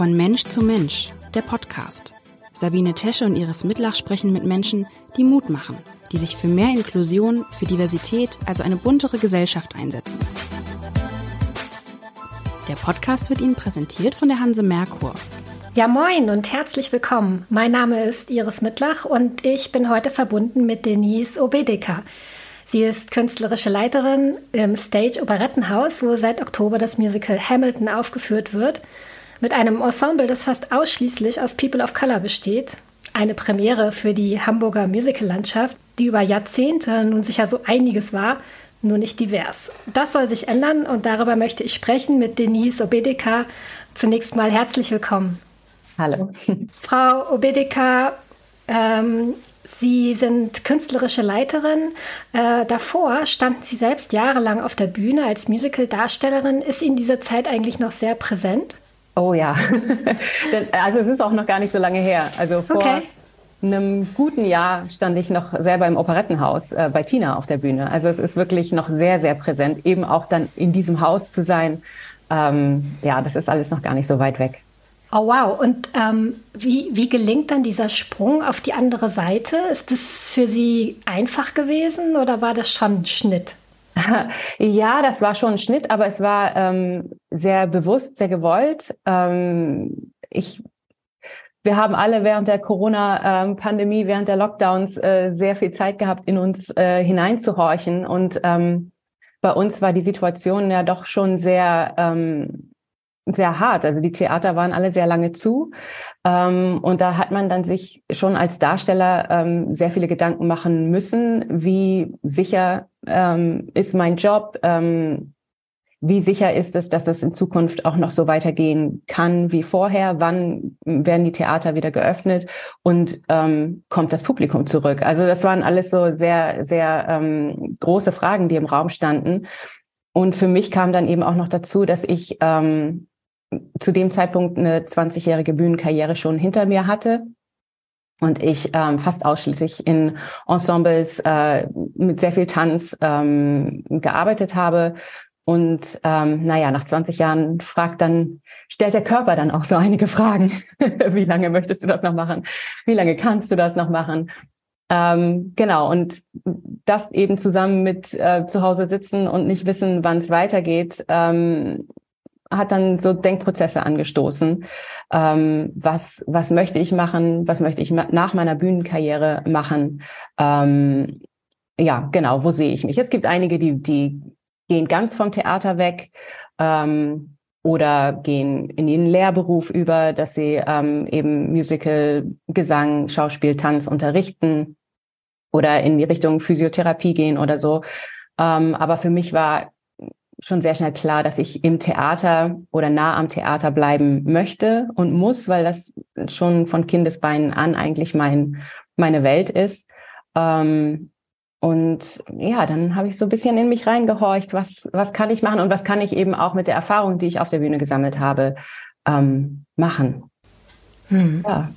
Von Mensch zu Mensch, der Podcast. Sabine Tesche und Iris Mitlach sprechen mit Menschen, die Mut machen, die sich für mehr Inklusion, für Diversität, also eine buntere Gesellschaft einsetzen. Der Podcast wird Ihnen präsentiert von der Hanse Merkur. Ja, moin und herzlich willkommen. Mein Name ist Iris Mitlach und ich bin heute verbunden mit Denise Obedeka. Sie ist künstlerische Leiterin im Stage Operettenhaus, wo seit Oktober das Musical Hamilton aufgeführt wird, mit einem Ensemble, das fast ausschließlich aus People of Color besteht. Eine Premiere für die Hamburger Musicallandschaft, die über Jahrzehnte nun sicher so einiges war, nur nicht divers. Das soll sich ändern und darüber möchte ich sprechen mit Denise Obedeka. Zunächst mal herzlich willkommen. Hallo. Frau Obedeka, ähm, Sie sind künstlerische Leiterin. Äh, davor standen Sie selbst jahrelang auf der Bühne als Musical-Darstellerin. Ist Ihnen diese Zeit eigentlich noch sehr präsent? Oh ja. also es ist auch noch gar nicht so lange her. Also vor okay. einem guten Jahr stand ich noch selber im Operettenhaus äh, bei Tina auf der Bühne. Also es ist wirklich noch sehr, sehr präsent, eben auch dann in diesem Haus zu sein. Ähm, ja, das ist alles noch gar nicht so weit weg. Oh wow, und ähm, wie, wie gelingt dann dieser Sprung auf die andere Seite? Ist das für Sie einfach gewesen oder war das schon ein Schnitt? Ja, das war schon ein Schnitt, aber es war ähm, sehr bewusst, sehr gewollt. Ähm, ich, wir haben alle während der Corona-Pandemie, während der Lockdowns äh, sehr viel Zeit gehabt, in uns äh, hineinzuhorchen. Und ähm, bei uns war die Situation ja doch schon sehr ähm, sehr hart. Also die Theater waren alle sehr lange zu. Ähm, und da hat man dann sich schon als Darsteller ähm, sehr viele Gedanken machen müssen, wie sicher ähm, ist mein Job, ähm, wie sicher ist es, dass es in Zukunft auch noch so weitergehen kann wie vorher? Wann werden die Theater wieder geöffnet und ähm, kommt das Publikum zurück? Also das waren alles so sehr, sehr ähm, große Fragen, die im Raum standen. Und für mich kam dann eben auch noch dazu, dass ich ähm, zu dem Zeitpunkt eine 20-jährige Bühnenkarriere schon hinter mir hatte und ich ähm, fast ausschließlich in Ensembles äh, mit sehr viel Tanz ähm, gearbeitet habe. Und ähm, naja, nach 20 Jahren fragt dann, stellt der Körper dann auch so einige Fragen. Wie lange möchtest du das noch machen? Wie lange kannst du das noch machen? Ähm, genau, und das eben zusammen mit äh, zu Hause sitzen und nicht wissen, wann es weitergeht, ähm, hat dann so Denkprozesse angestoßen. Ähm, was, was möchte ich machen? Was möchte ich nach meiner Bühnenkarriere machen? Ähm, ja, genau, wo sehe ich mich? Es gibt einige, die, die gehen ganz vom Theater weg ähm, oder gehen in den Lehrberuf über, dass sie ähm, eben Musical, Gesang, Schauspiel, Tanz unterrichten oder in die Richtung Physiotherapie gehen oder so. Ähm, aber für mich war schon sehr schnell klar, dass ich im Theater oder nah am Theater bleiben möchte und muss, weil das schon von Kindesbeinen an eigentlich mein, meine Welt ist. Ähm, und ja, dann habe ich so ein bisschen in mich reingehorcht, was, was kann ich machen und was kann ich eben auch mit der Erfahrung, die ich auf der Bühne gesammelt habe, ähm, machen. Hm. Ja.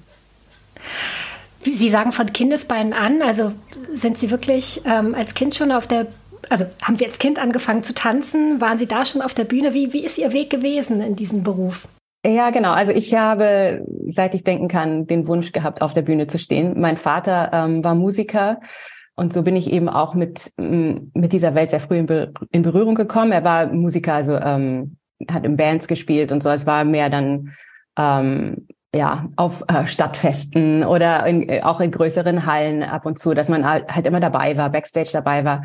Sie sagen von Kindesbeinen an, also sind Sie wirklich ähm, als Kind schon auf der also haben Sie als Kind angefangen zu tanzen? Waren Sie da schon auf der Bühne? Wie, wie ist Ihr Weg gewesen in diesem Beruf? Ja, genau. Also ich habe, seit ich denken kann, den Wunsch gehabt, auf der Bühne zu stehen. Mein Vater ähm, war Musiker und so bin ich eben auch mit, mit dieser Welt sehr früh in, Be in Berührung gekommen. Er war Musiker, also ähm, hat in Bands gespielt und so. Es war mehr dann ähm, ja auf äh, Stadtfesten oder in, äh, auch in größeren Hallen ab und zu, dass man halt immer dabei war, backstage dabei war.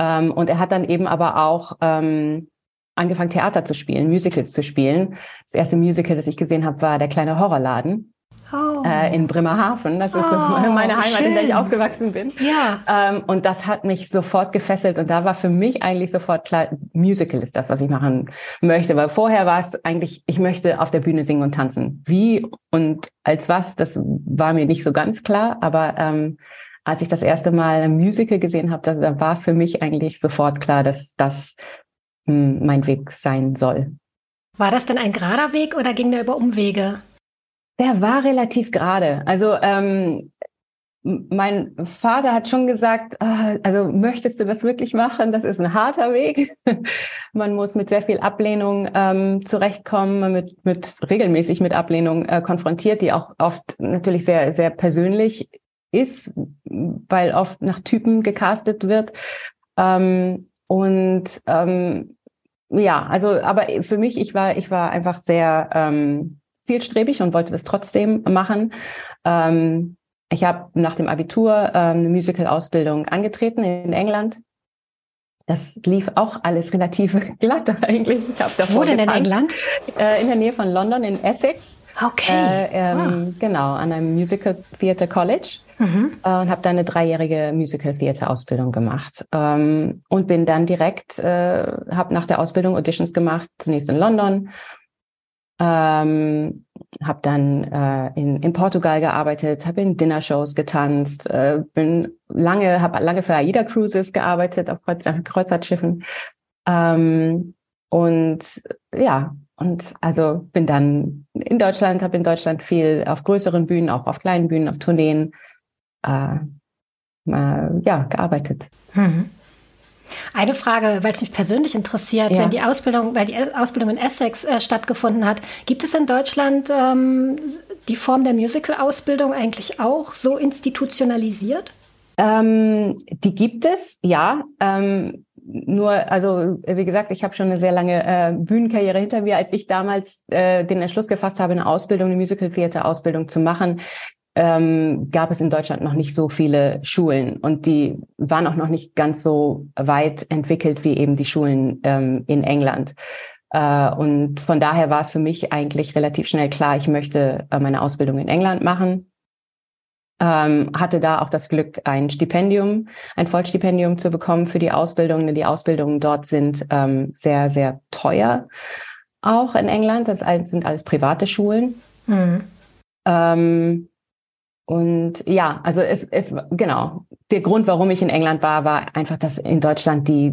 Ähm, und er hat dann eben aber auch ähm, angefangen, Theater zu spielen, Musicals zu spielen. Das erste Musical, das ich gesehen habe, war Der kleine Horrorladen. Oh. Äh, in Bremerhaven. Das ist oh, meine Heimat, schön. in der ich aufgewachsen bin. Ja. Ähm, und das hat mich sofort gefesselt. Und da war für mich eigentlich sofort klar, Musical ist das, was ich machen möchte. Weil vorher war es eigentlich, ich möchte auf der Bühne singen und tanzen. Wie und als was, das war mir nicht so ganz klar. Aber ähm, als ich das erste Mal ein Musical gesehen habe, da, da war es für mich eigentlich sofort klar, dass das hm, mein Weg sein soll. War das denn ein gerader Weg oder ging der über Umwege? Der war relativ gerade. Also ähm, mein Vater hat schon gesagt, ah, also möchtest du das wirklich machen? Das ist ein harter Weg. man muss mit sehr viel Ablehnung ähm, zurechtkommen, mit, mit regelmäßig mit Ablehnung äh, konfrontiert, die auch oft natürlich sehr, sehr persönlich ist, weil oft nach Typen gecastet wird. Ähm, und ähm, ja, also, aber für mich, ich war, ich war einfach sehr ähm, zielstrebig und wollte das trotzdem machen. Ähm, ich habe nach dem Abitur ähm, eine Musical-Ausbildung angetreten in England. Das lief auch alles relativ glatt eigentlich. Ich hab davor Wo denn in England? Äh, in der Nähe von London, in Essex. Okay. Äh, ähm, ah. Genau, an einem Musical Theatre College. Mhm. Äh, und habe da eine dreijährige Musical Theatre Ausbildung gemacht ähm, und bin dann direkt, äh, habe nach der Ausbildung Auditions gemacht, zunächst in London ähm, habe dann äh, in, in Portugal gearbeitet, habe in Dinnershows getanzt, äh, bin lange, habe lange für AIDA Cruises gearbeitet auf Kreuz, Kreuzfahrtschiffen ähm, und ja und also bin dann in Deutschland, habe in Deutschland viel auf größeren Bühnen, auch auf kleinen Bühnen, auf Tourneen äh, äh, ja gearbeitet. Mhm. Eine Frage, weil es mich persönlich interessiert, ja. wenn die Ausbildung, weil die Ausbildung in Essex äh, stattgefunden hat, gibt es in Deutschland ähm, die Form der Musical-Ausbildung eigentlich auch so institutionalisiert? Ähm, die gibt es, ja. Ähm, nur, also wie gesagt, ich habe schon eine sehr lange äh, Bühnenkarriere hinter mir. Als ich damals äh, den Entschluss gefasst habe, eine Ausbildung, eine Musical Theater Ausbildung zu machen, ähm, gab es in Deutschland noch nicht so viele Schulen und die waren auch noch nicht ganz so weit entwickelt wie eben die Schulen ähm, in England. Äh, und von daher war es für mich eigentlich relativ schnell klar, ich möchte äh, meine Ausbildung in England machen. Ähm, hatte da auch das Glück, ein Stipendium, ein Vollstipendium zu bekommen für die Ausbildung, denn die Ausbildungen dort sind ähm, sehr, sehr teuer. Auch in England, das sind alles private Schulen. Mhm. Ähm, und ja, also es, es, genau. Der Grund, warum ich in England war, war einfach, dass in Deutschland die,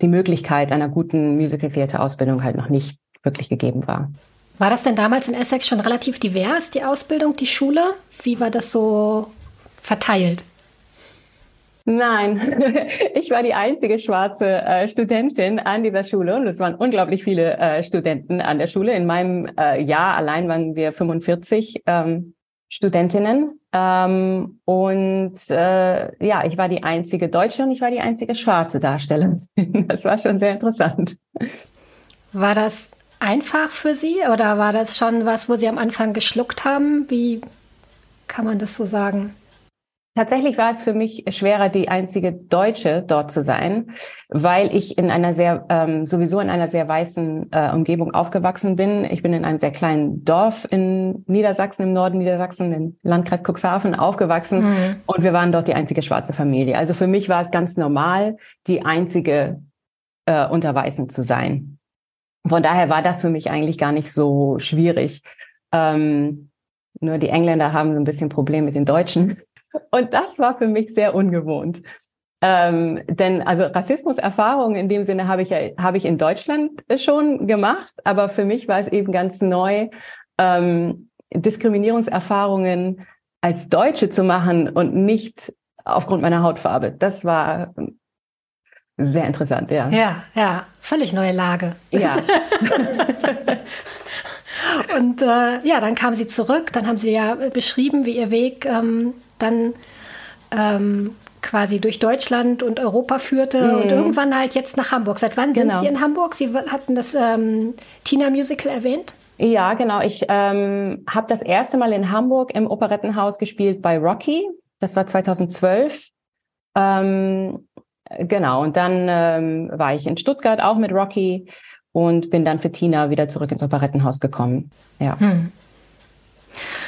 die Möglichkeit einer guten Musical Theater Ausbildung halt noch nicht wirklich gegeben war. War das denn damals in Essex schon relativ divers, die Ausbildung, die Schule? Wie war das so verteilt? Nein, ich war die einzige schwarze äh, Studentin an dieser Schule und es waren unglaublich viele äh, Studenten an der Schule. In meinem äh, Jahr allein waren wir 45 ähm, Studentinnen. Ähm, und äh, ja, ich war die einzige Deutsche und ich war die einzige schwarze Darstellerin. Das war schon sehr interessant. War das einfach für Sie oder war das schon was, wo Sie am Anfang geschluckt haben? Wie kann man das so sagen? Tatsächlich war es für mich schwerer, die einzige Deutsche dort zu sein, weil ich in einer sehr, ähm, sowieso in einer sehr weißen äh, Umgebung aufgewachsen bin. Ich bin in einem sehr kleinen Dorf in Niedersachsen, im Norden Niedersachsen, im Landkreis Cuxhaven aufgewachsen mhm. und wir waren dort die einzige schwarze Familie. Also für mich war es ganz normal, die einzige äh, unter Weißen zu sein. Von daher war das für mich eigentlich gar nicht so schwierig. Ähm, nur die Engländer haben so ein bisschen Problem mit den Deutschen. Und das war für mich sehr ungewohnt. Ähm, denn also Rassismuserfahrungen in dem Sinne habe ich ja habe ich in Deutschland schon gemacht, aber für mich war es eben ganz neu, ähm, Diskriminierungserfahrungen als Deutsche zu machen und nicht aufgrund meiner Hautfarbe. Das war sehr interessant, ja. Ja, ja, völlig neue Lage. Ja. und äh, ja, dann kam sie zurück, dann haben sie ja beschrieben, wie ihr Weg ähm, dann ähm, quasi durch Deutschland und Europa führte mhm. und irgendwann halt jetzt nach Hamburg. Seit wann genau. sind Sie in Hamburg? Sie hatten das ähm, Tina Musical erwähnt. Ja, genau. Ich ähm, habe das erste Mal in Hamburg im Operettenhaus gespielt bei Rocky. Das war 2012. Ähm, genau. Und dann ähm, war ich in Stuttgart auch mit Rocky und bin dann für Tina wieder zurück ins Operettenhaus gekommen. Ja. Hm.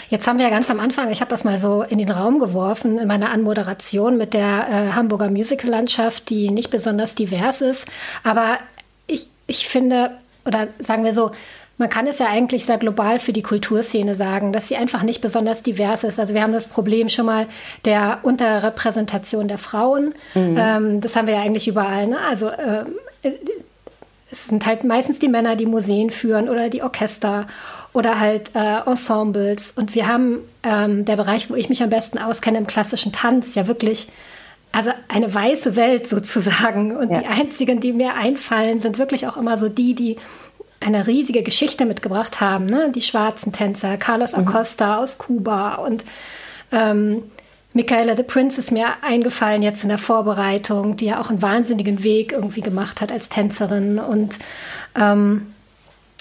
Jetzt haben wir ja ganz am Anfang, ich habe das mal so in den Raum geworfen in meiner Anmoderation mit der äh, Hamburger Musical-Landschaft, die nicht besonders divers ist. Aber ich, ich finde, oder sagen wir so, man kann es ja eigentlich sehr global für die Kulturszene sagen, dass sie einfach nicht besonders divers ist. Also wir haben das Problem schon mal der Unterrepräsentation der Frauen. Mhm. Ähm, das haben wir ja eigentlich überall. Ne? Also äh, es sind halt meistens die Männer, die Museen führen oder die Orchester oder halt äh, Ensembles. Und wir haben ähm, der Bereich, wo ich mich am besten auskenne im klassischen Tanz, ja wirklich also eine weiße Welt sozusagen. Und ja. die einzigen, die mir einfallen, sind wirklich auch immer so die, die eine riesige Geschichte mitgebracht haben. Ne? Die schwarzen Tänzer, Carlos mhm. Acosta mhm. aus Kuba und ähm, Michaela the Prince ist mir eingefallen jetzt in der Vorbereitung, die ja auch einen wahnsinnigen Weg irgendwie gemacht hat als Tänzerin. Und ähm,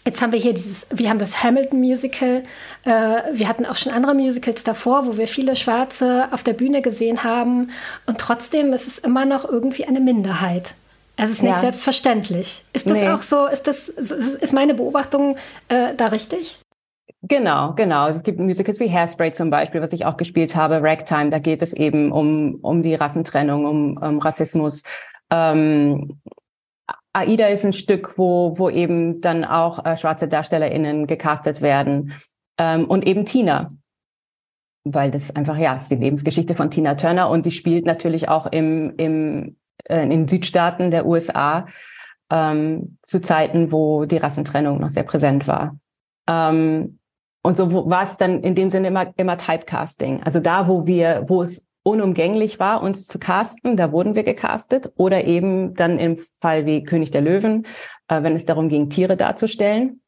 jetzt haben wir hier dieses, wir haben das Hamilton Musical. Äh, wir hatten auch schon andere Musicals davor, wo wir viele Schwarze auf der Bühne gesehen haben. Und trotzdem ist es immer noch irgendwie eine Minderheit. Es ist nicht ja. selbstverständlich. Ist das nee. auch so? Ist das ist meine Beobachtung äh, da richtig? Genau, genau. Also es gibt Musicals wie Hairspray zum Beispiel, was ich auch gespielt habe, Ragtime. Da geht es eben um um die Rassentrennung, um, um Rassismus. Ähm, Aida ist ein Stück, wo wo eben dann auch äh, schwarze DarstellerInnen gecastet werden ähm, und eben Tina, weil das einfach ja ist die Lebensgeschichte von Tina Turner und die spielt natürlich auch im im äh, in Südstaaten der USA ähm, zu Zeiten, wo die Rassentrennung noch sehr präsent war. Ähm, und so war es dann in dem Sinne immer, immer Typecasting. Also da, wo wir, wo es unumgänglich war, uns zu casten, da wurden wir gecastet. Oder eben dann im Fall wie König der Löwen, äh, wenn es darum ging, Tiere darzustellen.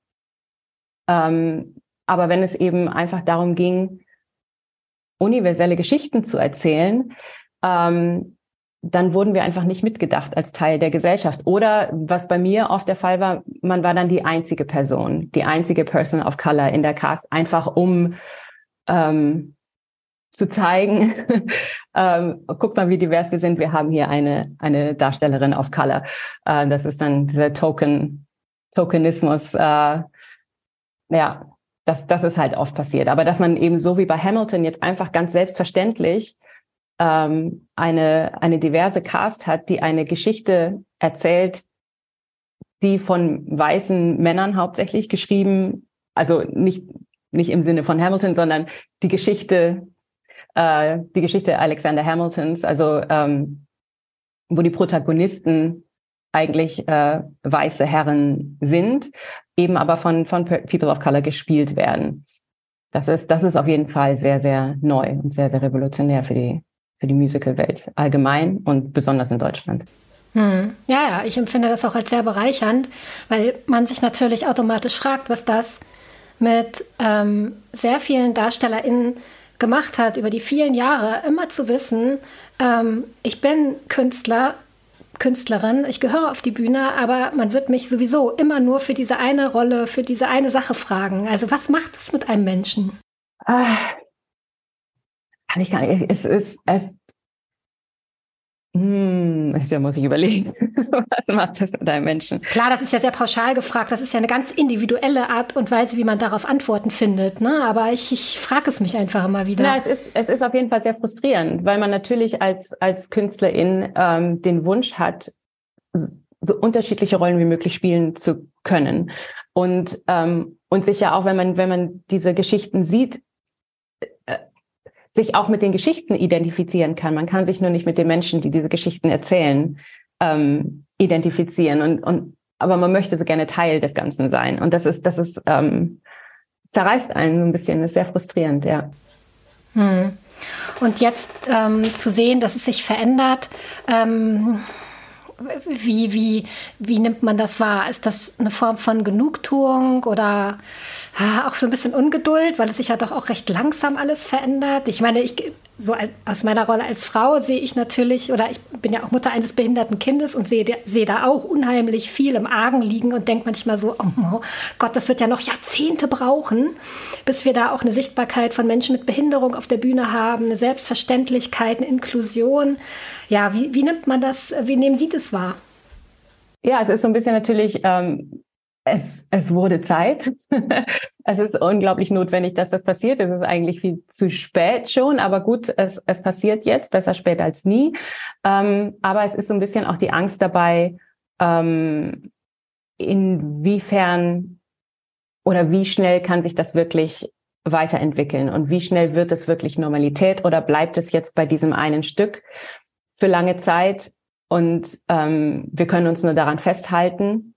Ähm, aber wenn es eben einfach darum ging, universelle Geschichten zu erzählen, ähm, dann wurden wir einfach nicht mitgedacht als Teil der Gesellschaft. Oder was bei mir oft der Fall war, man war dann die einzige Person, die einzige Person of Color in der Cast, einfach um ähm, zu zeigen, ähm, guck mal, wie divers wir sind. Wir haben hier eine, eine Darstellerin of Color. Äh, das ist dann dieser Token, Tokenismus. Äh, ja, das, das ist halt oft passiert. Aber dass man eben so wie bei Hamilton jetzt einfach ganz selbstverständlich ähm, eine, eine diverse Cast hat, die eine Geschichte erzählt, die von weißen Männern hauptsächlich geschrieben, also nicht, nicht im Sinne von Hamilton, sondern die Geschichte, äh, die Geschichte Alexander Hamiltons, also ähm, wo die Protagonisten eigentlich äh, weiße Herren sind, eben aber von, von People of Color gespielt werden. Das ist, das ist auf jeden Fall sehr, sehr neu und sehr, sehr revolutionär für die, für die Musicalwelt allgemein und besonders in Deutschland. Hm. Ja, ja, ich empfinde das auch als sehr bereichernd, weil man sich natürlich automatisch fragt, was das mit ähm, sehr vielen DarstellerInnen gemacht hat, über die vielen Jahre immer zu wissen, ähm, ich bin Künstler, Künstlerin, ich gehöre auf die Bühne, aber man wird mich sowieso immer nur für diese eine Rolle, für diese eine Sache fragen. Also was macht es mit einem Menschen? Ah, kann ich gar nicht. Es ist, es, hm, da muss ich überlegen, was macht das mit einem Menschen? Klar, das ist ja sehr pauschal gefragt. Das ist ja eine ganz individuelle Art und Weise, wie man darauf Antworten findet. Ne? Aber ich, ich frage es mich einfach immer wieder. Na, es ist, es ist auf jeden Fall sehr frustrierend, weil man natürlich als, als Künstlerin ähm, den Wunsch hat, so unterschiedliche Rollen wie möglich spielen zu können. Und, ähm, und sich ja auch, wenn man, wenn man diese Geschichten sieht, sich auch mit den Geschichten identifizieren kann. Man kann sich nur nicht mit den Menschen, die diese Geschichten erzählen, ähm, identifizieren. Und, und aber man möchte so gerne Teil des Ganzen sein. Und das ist, das ist ähm, zerreißt einen so ein bisschen. Das ist sehr frustrierend, ja. Hm. Und jetzt ähm, zu sehen, dass es sich verändert. Ähm, wie, wie, wie nimmt man das wahr? Ist das eine Form von Genugtuung oder auch so ein bisschen Ungeduld, weil es sich ja doch auch recht langsam alles verändert? Ich meine, ich so aus meiner Rolle als Frau sehe ich natürlich, oder ich bin ja auch Mutter eines behinderten Kindes und sehe, sehe da auch unheimlich viel im Argen liegen und denke manchmal so, oh Gott, das wird ja noch Jahrzehnte brauchen, bis wir da auch eine Sichtbarkeit von Menschen mit Behinderung auf der Bühne haben, eine Selbstverständlichkeit, eine Inklusion. Ja, wie, wie nimmt man das, wie nehmen Sie das wahr? Ja, es ist so ein bisschen natürlich ähm, es, es wurde Zeit. es ist unglaublich notwendig, dass das passiert. Es ist eigentlich viel zu spät schon, aber gut, es, es passiert jetzt, besser spät als nie. Ähm, aber es ist so ein bisschen auch die Angst dabei, ähm, inwiefern oder wie schnell kann sich das wirklich weiterentwickeln und wie schnell wird es wirklich Normalität oder bleibt es jetzt bei diesem einen Stück für lange Zeit und ähm, wir können uns nur daran festhalten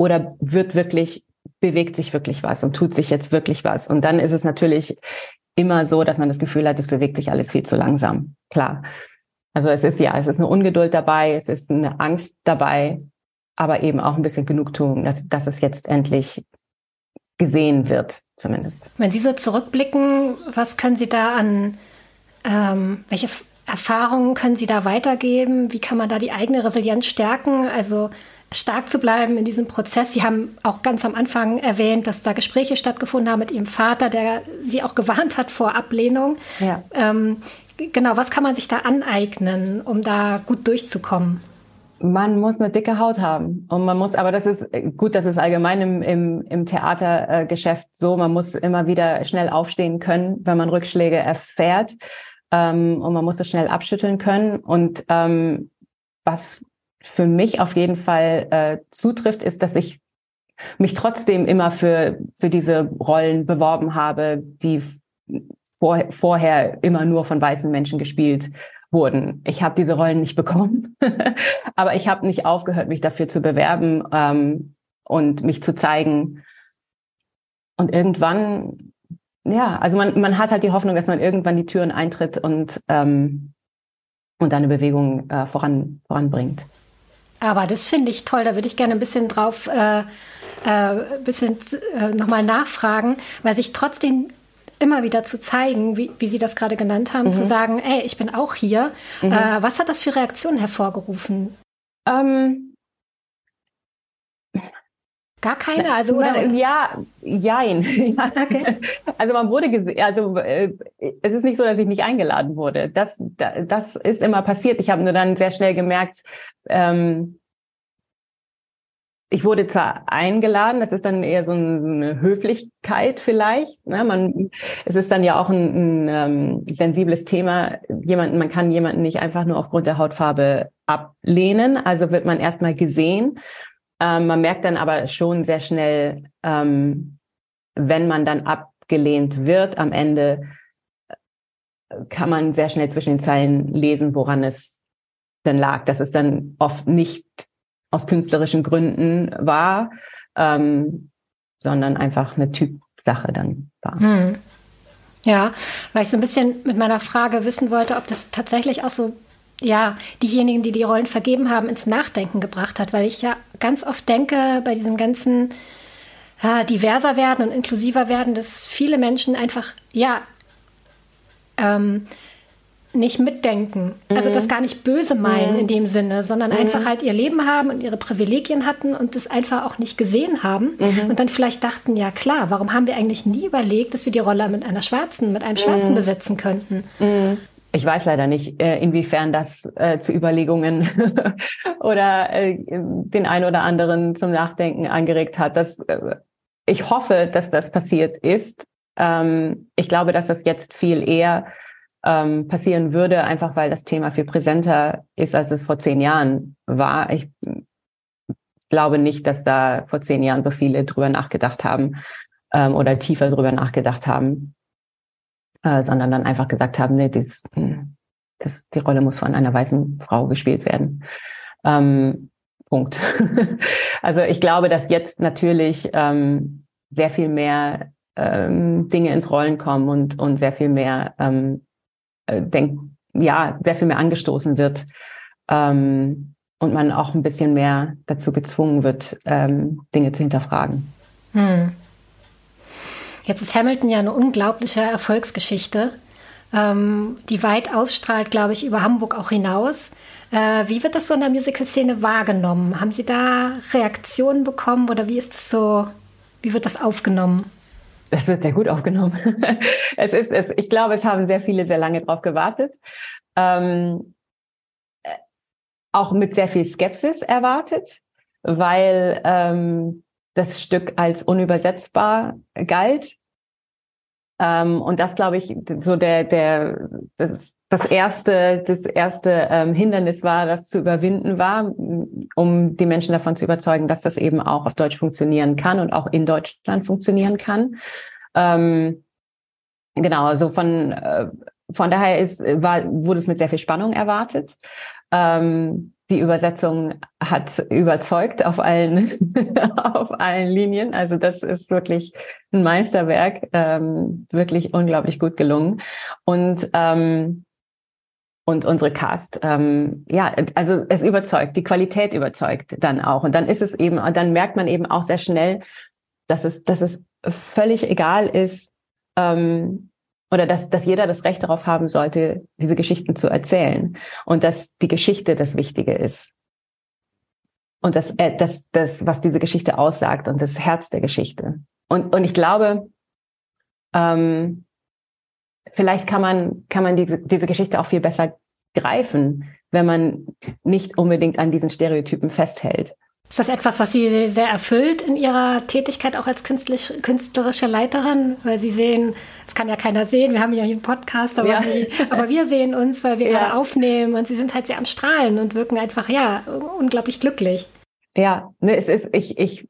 oder wird wirklich, bewegt sich wirklich was und tut sich jetzt wirklich was. Und dann ist es natürlich immer so, dass man das Gefühl hat, es bewegt sich alles viel zu langsam. Klar. Also es ist ja, es ist eine Ungeduld dabei, es ist eine Angst dabei, aber eben auch ein bisschen Genugtuung, dass, dass es jetzt endlich gesehen wird, zumindest. Wenn Sie so zurückblicken, was können Sie da an, ähm, welche Erfahrungen können Sie da weitergeben? Wie kann man da die eigene Resilienz stärken? Also stark zu bleiben in diesem Prozess. Sie haben auch ganz am Anfang erwähnt, dass da Gespräche stattgefunden haben mit Ihrem Vater, der Sie auch gewarnt hat vor Ablehnung. Ja. Ähm, genau, was kann man sich da aneignen, um da gut durchzukommen? Man muss eine dicke Haut haben. Und man muss, aber das ist gut, das ist allgemein im, im, im Theatergeschäft so. Man muss immer wieder schnell aufstehen können, wenn man Rückschläge erfährt. Ähm, und man muss das schnell abschütteln können. Und ähm, was für mich auf jeden Fall äh, zutrifft, ist, dass ich mich trotzdem immer für, für diese Rollen beworben habe, die vor, vorher immer nur von weißen Menschen gespielt wurden. Ich habe diese Rollen nicht bekommen, aber ich habe nicht aufgehört, mich dafür zu bewerben ähm, und mich zu zeigen. Und irgendwann, ja, also man, man hat halt die Hoffnung, dass man irgendwann die Türen eintritt und, ähm, und eine Bewegung äh, voran, voranbringt. Aber das finde ich toll, da würde ich gerne ein bisschen drauf äh, äh, bisschen äh, nochmal nachfragen, weil sich trotzdem immer wieder zu zeigen, wie, wie Sie das gerade genannt haben, mhm. zu sagen, ey, ich bin auch hier. Mhm. Äh, was hat das für Reaktionen hervorgerufen? Ähm, Gar keine, also oder? Ja, jein. Okay. Also man wurde gesehen, also äh, es ist nicht so, dass ich nicht eingeladen wurde. Das, das ist immer passiert. Ich habe nur dann sehr schnell gemerkt, ähm, ich wurde zwar eingeladen, das ist dann eher so eine Höflichkeit vielleicht. Ne? Man, es ist dann ja auch ein, ein ähm, sensibles Thema. Jemanden, man kann jemanden nicht einfach nur aufgrund der Hautfarbe ablehnen. Also wird man erstmal gesehen. Ähm, man merkt dann aber schon sehr schnell, ähm, wenn man dann abgelehnt wird, am Ende äh, kann man sehr schnell zwischen den Zeilen lesen, woran es denn lag. Das ist dann oft nicht aus künstlerischen Gründen war, ähm, sondern einfach eine Typsache dann war. Hm. Ja, weil ich so ein bisschen mit meiner Frage wissen wollte, ob das tatsächlich auch so, ja, diejenigen, die die Rollen vergeben haben, ins Nachdenken gebracht hat, weil ich ja ganz oft denke, bei diesem ganzen äh, diverser werden und inklusiver werden, dass viele Menschen einfach, ja, ähm, nicht mitdenken. Also mhm. Also das gar nicht böse meinen mhm. in dem Sinne, sondern mhm. einfach halt ihr Leben haben und ihre Privilegien hatten und das einfach auch nicht gesehen haben mhm. und dann vielleicht dachten, ja klar, warum haben wir eigentlich nie überlegt, dass wir die Rolle mit einer Schwarzen, mit einem Schwarzen mhm. besetzen könnten? Ich weiß leider nicht, äh, inwiefern das äh, zu Überlegungen oder äh, den einen oder anderen zum Nachdenken angeregt hat. Das, ich hoffe, dass das passiert ist. Ähm, ich glaube, dass das jetzt viel eher ähm, passieren würde, einfach weil das Thema viel präsenter ist, als es vor zehn Jahren war. Ich glaube nicht, dass da vor zehn Jahren so viele drüber nachgedacht haben ähm, oder tiefer drüber nachgedacht haben, äh, sondern dann einfach gesagt haben, nee, dies, hm, das, die Rolle muss von einer weißen Frau gespielt werden. Ähm, Punkt. also ich glaube, dass jetzt natürlich ähm, sehr viel mehr ähm, Dinge ins Rollen kommen und, und sehr viel mehr ähm, äh, denk, ja, sehr viel mehr angestoßen wird ähm, und man auch ein bisschen mehr dazu gezwungen wird, ähm, Dinge zu hinterfragen. Hm. Jetzt ist Hamilton ja eine unglaubliche Erfolgsgeschichte, ähm, die weit ausstrahlt, glaube ich, über Hamburg auch hinaus. Äh, wie wird das so in der Musical-Szene wahrgenommen? Haben Sie da Reaktionen bekommen oder wie ist es so, wie wird das aufgenommen? Das wird sehr gut aufgenommen. es ist, es, ich glaube, es haben sehr viele sehr lange drauf gewartet. Ähm, äh, auch mit sehr viel Skepsis erwartet, weil ähm, das Stück als unübersetzbar galt. Ähm, und das, glaube ich, so der, der, das, das erste, das erste ähm, Hindernis war, das zu überwinden war, um die Menschen davon zu überzeugen, dass das eben auch auf Deutsch funktionieren kann und auch in Deutschland funktionieren kann. Ähm, genau, also von, äh, von daher ist, war, wurde es mit sehr viel Spannung erwartet. Ähm, die Übersetzung hat überzeugt auf allen, auf allen Linien. Also das ist wirklich ein Meisterwerk, ähm, wirklich unglaublich gut gelungen. Und ähm, und unsere Cast, ähm, ja, also es überzeugt, die Qualität überzeugt dann auch. Und dann ist es eben, dann merkt man eben auch sehr schnell, dass es, dass es völlig egal ist, ähm, oder dass, dass jeder das Recht darauf haben sollte, diese Geschichten zu erzählen und dass die Geschichte das Wichtige ist. Und das, äh, das, das, was diese Geschichte aussagt und das Herz der Geschichte. Und, und ich glaube, ähm, vielleicht kann man, kann man diese, diese Geschichte auch viel besser greifen, wenn man nicht unbedingt an diesen Stereotypen festhält. Ist das etwas, was Sie sehr erfüllt in Ihrer Tätigkeit auch als künstlerische Leiterin? Weil Sie sehen, es kann ja keiner sehen, wir haben ja hier einen Podcast, aber, ja. Sie, aber wir sehen uns, weil wir ja. gerade aufnehmen und Sie sind halt sehr am Strahlen und wirken einfach, ja, unglaublich glücklich. Ja, ne, es ist, ich, ich,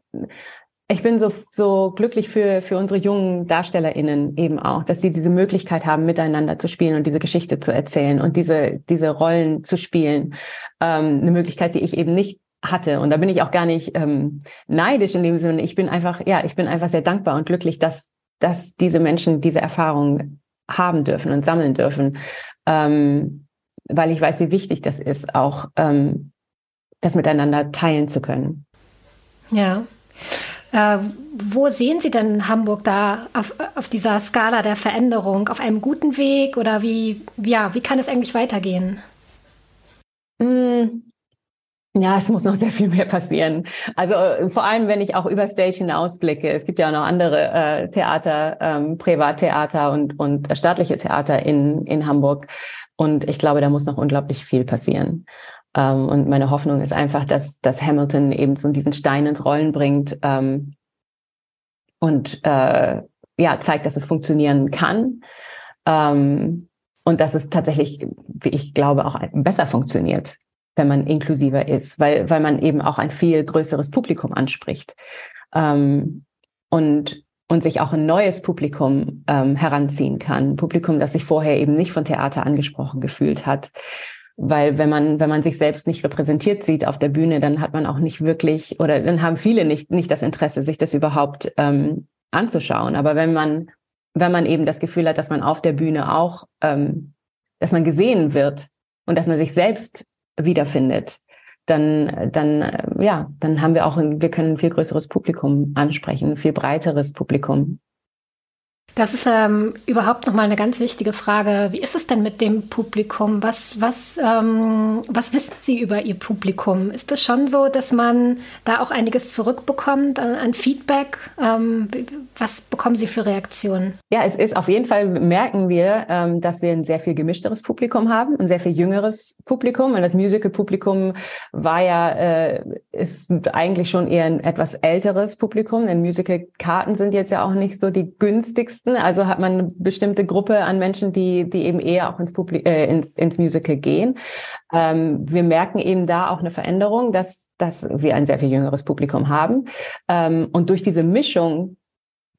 ich bin so, so glücklich für, für unsere jungen DarstellerInnen eben auch, dass sie diese Möglichkeit haben, miteinander zu spielen und diese Geschichte zu erzählen und diese, diese Rollen zu spielen. Ähm, eine Möglichkeit, die ich eben nicht hatte. Und da bin ich auch gar nicht ähm, neidisch in dem Sinne. Ich bin einfach, ja, ich bin einfach sehr dankbar und glücklich, dass, dass diese Menschen diese Erfahrung haben dürfen und sammeln dürfen. Ähm, weil ich weiß, wie wichtig das ist, auch ähm, das miteinander teilen zu können. Ja. Äh, wo sehen Sie denn Hamburg da auf, auf dieser Skala der Veränderung? Auf einem guten Weg oder wie, ja, wie kann es eigentlich weitergehen? Mm, ja, es muss noch sehr viel mehr passieren. Also äh, vor allem, wenn ich auch über Stage hinausblicke. Es gibt ja auch noch andere äh, Theater, ähm, Privattheater und, und staatliche Theater in, in Hamburg. Und ich glaube, da muss noch unglaublich viel passieren. Ähm, und meine Hoffnung ist einfach, dass, dass Hamilton eben so diesen Stein ins Rollen bringt ähm, und äh, ja zeigt, dass es funktionieren kann. Ähm, und dass es tatsächlich, wie ich glaube, auch besser funktioniert wenn man inklusiver ist, weil, weil man eben auch ein viel größeres Publikum anspricht ähm, und, und sich auch ein neues Publikum ähm, heranziehen kann. Publikum, das sich vorher eben nicht von Theater angesprochen gefühlt hat. Weil wenn man, wenn man sich selbst nicht repräsentiert sieht auf der Bühne, dann hat man auch nicht wirklich, oder dann haben viele nicht, nicht das Interesse, sich das überhaupt ähm, anzuschauen. Aber wenn man, wenn man eben das Gefühl hat, dass man auf der Bühne auch, ähm, dass man gesehen wird und dass man sich selbst wiederfindet, dann, dann, ja, dann haben wir auch, wir können ein viel größeres Publikum ansprechen, ein viel breiteres Publikum. Das ist ähm, überhaupt nochmal eine ganz wichtige Frage. Wie ist es denn mit dem Publikum? Was, was, ähm, was wissen Sie über Ihr Publikum? Ist es schon so, dass man da auch einiges zurückbekommt an, an Feedback? Ähm, was bekommen Sie für Reaktionen? Ja, es ist auf jeden Fall, merken wir, ähm, dass wir ein sehr viel gemischteres Publikum haben, ein sehr viel jüngeres Publikum. Und das Musical-Publikum war ja, äh, ist eigentlich schon eher ein etwas älteres Publikum, denn Musical-Karten sind jetzt ja auch nicht so die günstigsten Texten. Also hat man eine bestimmte Gruppe an Menschen, die, die eben eher auch ins, Publi äh, ins, ins Musical gehen. Ähm, wir merken eben da auch eine Veränderung, dass, dass wir ein sehr viel jüngeres Publikum haben. Ähm, und durch diese Mischung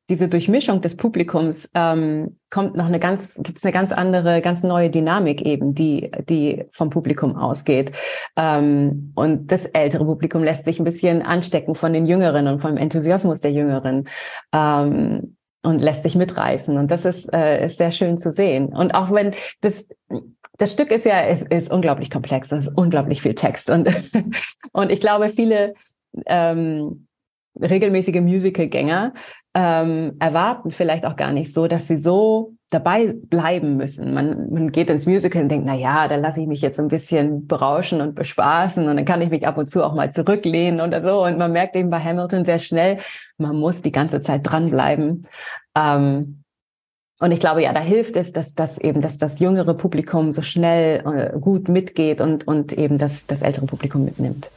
diese Durchmischung des Publikums ähm, kommt noch eine ganz, gibt es eine ganz andere, ganz neue Dynamik eben, die, die vom Publikum ausgeht. Ähm, und das ältere Publikum lässt sich ein bisschen anstecken von den Jüngeren und vom Enthusiasmus der Jüngeren. Ähm, und lässt sich mitreißen. Und das ist, äh, ist sehr schön zu sehen. Und auch wenn das, das Stück ist ja, ist, ist unglaublich komplex, es ist unglaublich viel Text. Und, und ich glaube, viele ähm, regelmäßige Musical-Gänger ähm, erwarten vielleicht auch gar nicht so, dass sie so dabei bleiben müssen. Man, man geht ins Musical und denkt, na ja, da lasse ich mich jetzt ein bisschen berauschen und bespaßen und dann kann ich mich ab und zu auch mal zurücklehnen oder so. Und man merkt eben bei Hamilton sehr schnell, man muss die ganze Zeit dranbleiben. Ähm, und ich glaube, ja, da hilft es, dass das eben, dass das jüngere Publikum so schnell äh, gut mitgeht und, und eben das, das ältere Publikum mitnimmt.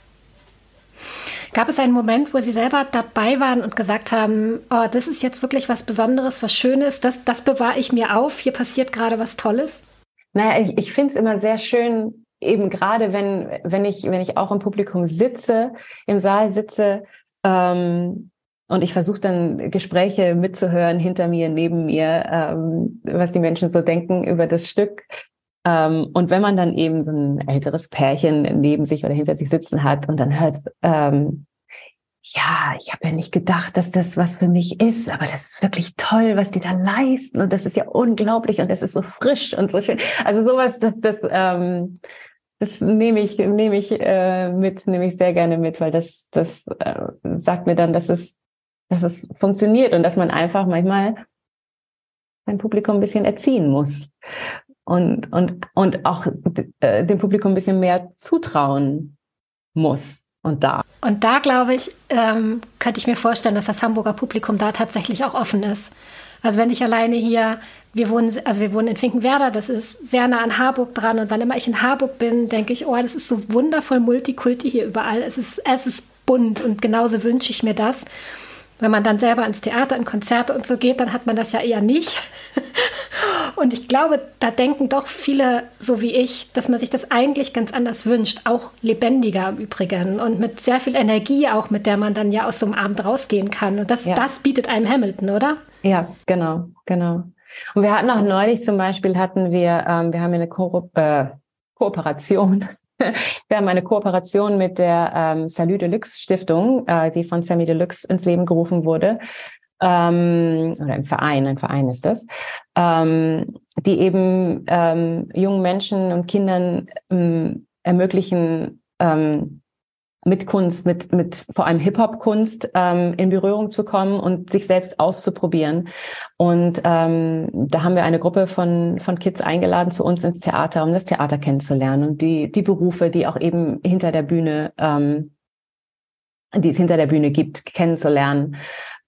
Gab es einen Moment, wo Sie selber dabei waren und gesagt haben, oh, das ist jetzt wirklich was Besonderes, was Schönes, das, das bewahre ich mir auf, hier passiert gerade was Tolles? Naja, ich, ich finde es immer sehr schön, eben gerade wenn, wenn ich, wenn ich auch im Publikum sitze, im Saal sitze, ähm, und ich versuche dann Gespräche mitzuhören hinter mir, neben mir, ähm, was die Menschen so denken über das Stück. Ähm, und wenn man dann eben so ein älteres Pärchen neben sich oder hinter sich sitzen hat und dann hört, ähm, ja, ich habe ja nicht gedacht, dass das was für mich ist, aber das ist wirklich toll, was die da leisten und das ist ja unglaublich und das ist so frisch und so schön. Also sowas, das, das, ähm, das nehme ich, nehme ich äh, mit, nehme ich sehr gerne mit, weil das, das äh, sagt mir dann, dass es, dass es funktioniert und dass man einfach manchmal sein Publikum ein bisschen erziehen muss und, und, und auch äh, dem Publikum ein bisschen mehr zutrauen muss und da. Und da glaube ich, ähm, könnte ich mir vorstellen, dass das Hamburger Publikum da tatsächlich auch offen ist. Also wenn ich alleine hier, wir wohnen, also wir wohnen in Finkenwerder, das ist sehr nah an Harburg dran. Und wann immer ich in Harburg bin, denke ich, oh, das ist so wundervoll Multikulti hier überall. Es ist, es ist bunt und genauso wünsche ich mir das. Wenn man dann selber ins Theater, in Konzerte und so geht, dann hat man das ja eher nicht. und ich glaube, da denken doch viele, so wie ich, dass man sich das eigentlich ganz anders wünscht. Auch lebendiger im Übrigen und mit sehr viel Energie auch, mit der man dann ja aus so einem Abend rausgehen kann. Und das, ja. das bietet einem Hamilton, oder? Ja, genau, genau. Und wir hatten auch neulich zum Beispiel, hatten wir, ähm, wir haben eine Ko äh, Kooperation Wir haben eine Kooperation mit der ähm, Salut Deluxe Stiftung, äh, die von Sammy Deluxe ins Leben gerufen wurde. Ähm, oder im Verein, ein Verein ist das, ähm, die eben ähm, jungen Menschen und Kindern ähm, ermöglichen, ähm, mit Kunst, mit, mit vor allem Hip-Hop-Kunst ähm, in Berührung zu kommen und sich selbst auszuprobieren. Und ähm, da haben wir eine Gruppe von, von Kids eingeladen zu uns ins Theater, um das Theater kennenzulernen und die, die Berufe, die auch eben hinter der Bühne, ähm, die es hinter der Bühne gibt, kennenzulernen.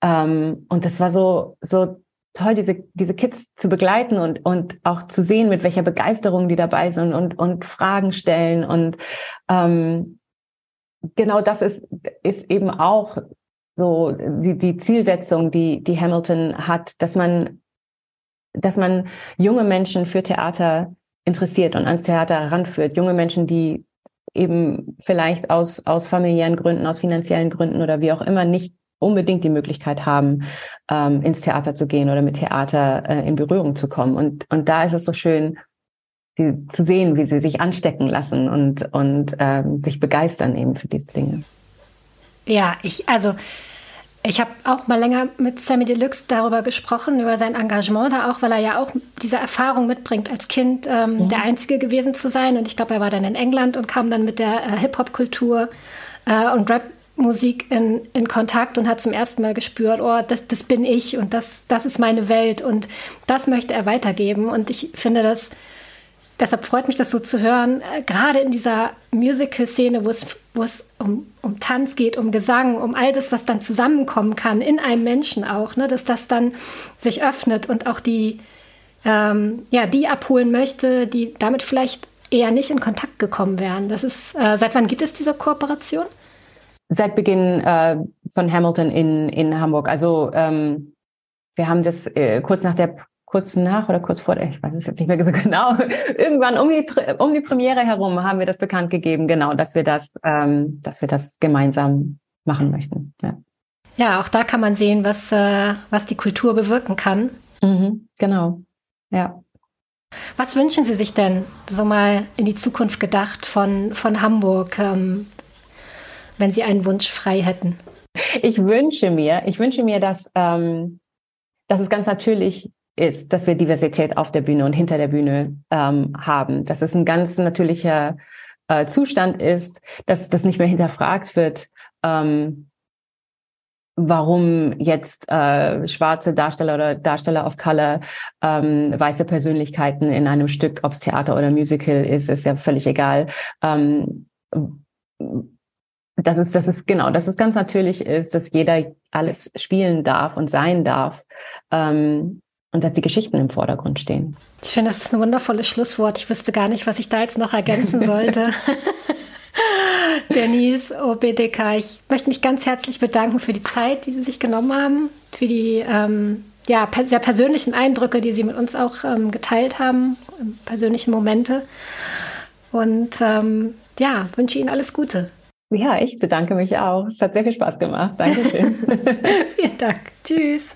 Ähm, und das war so, so toll, diese, diese Kids zu begleiten und, und auch zu sehen, mit welcher Begeisterung die dabei sind und, und Fragen stellen und ähm, genau das ist, ist eben auch so die, die Zielsetzung, die, die Hamilton hat, dass man, dass man junge Menschen für Theater interessiert und ans Theater heranführt. Junge Menschen, die eben vielleicht aus, aus familiären Gründen, aus finanziellen Gründen oder wie auch immer nicht unbedingt die Möglichkeit haben, ähm, ins Theater zu gehen oder mit Theater äh, in Berührung zu kommen. Und, und da ist es so schön, sie zu sehen, wie sie sich anstecken lassen und, und ähm, sich begeistern eben für diese Dinge. Ja, ich, also ich habe auch mal länger mit Sammy Deluxe darüber gesprochen, über sein Engagement da auch, weil er ja auch diese Erfahrung mitbringt, als Kind ähm, mhm. der Einzige gewesen zu sein. Und ich glaube, er war dann in England und kam dann mit der äh, Hip-Hop-Kultur äh, und Rap-Musik in, in Kontakt und hat zum ersten Mal gespürt, oh, das, das bin ich und das, das ist meine Welt und das möchte er weitergeben. Und ich finde das deshalb freut mich das so zu hören, äh, gerade in dieser Musical-Szene, wo es, wo es um, um Tanz geht, um Gesang, um all das, was dann zusammenkommen kann, in einem Menschen auch, ne, dass das dann sich öffnet und auch die, ähm, ja, die abholen möchte, die damit vielleicht eher nicht in Kontakt gekommen wären. Das ist, äh, seit wann gibt es diese Kooperation? Seit Beginn äh, von Hamilton in, in Hamburg. Also ähm, wir haben das äh, kurz nach der kurz nach oder kurz vor, ich weiß es jetzt nicht mehr so genau, irgendwann um die, um die Premiere herum haben wir das bekannt gegeben, genau, dass wir das, ähm, dass wir das gemeinsam machen möchten. Ja. ja, auch da kann man sehen, was, äh, was die Kultur bewirken kann. Mhm, genau, ja. Was wünschen Sie sich denn, so mal in die Zukunft gedacht, von, von Hamburg, ähm, wenn Sie einen Wunsch frei hätten? Ich wünsche mir, ich wünsche mir, dass, ähm, dass es ganz natürlich ist, dass wir Diversität auf der Bühne und hinter der Bühne ähm, haben. Dass es ein ganz natürlicher äh, Zustand ist, dass das nicht mehr hinterfragt wird, ähm, warum jetzt äh, schwarze Darsteller oder Darsteller of Color ähm, weiße Persönlichkeiten in einem Stück, ob es Theater oder Musical ist, ist ja völlig egal. Ähm, dass es, dass es genau, dass es ganz natürlich ist, dass jeder alles spielen darf und sein darf. Ähm, und dass die Geschichten im Vordergrund stehen. Ich finde, das ist ein wundervolles Schlusswort. Ich wüsste gar nicht, was ich da jetzt noch ergänzen sollte. Denise OBDK, ich möchte mich ganz herzlich bedanken für die Zeit, die Sie sich genommen haben, für die ähm, ja, sehr persönlichen Eindrücke, die Sie mit uns auch ähm, geteilt haben, persönliche Momente. Und ähm, ja, wünsche Ihnen alles Gute. Ja, ich bedanke mich auch. Es hat sehr viel Spaß gemacht. Dankeschön. Vielen Dank. Tschüss.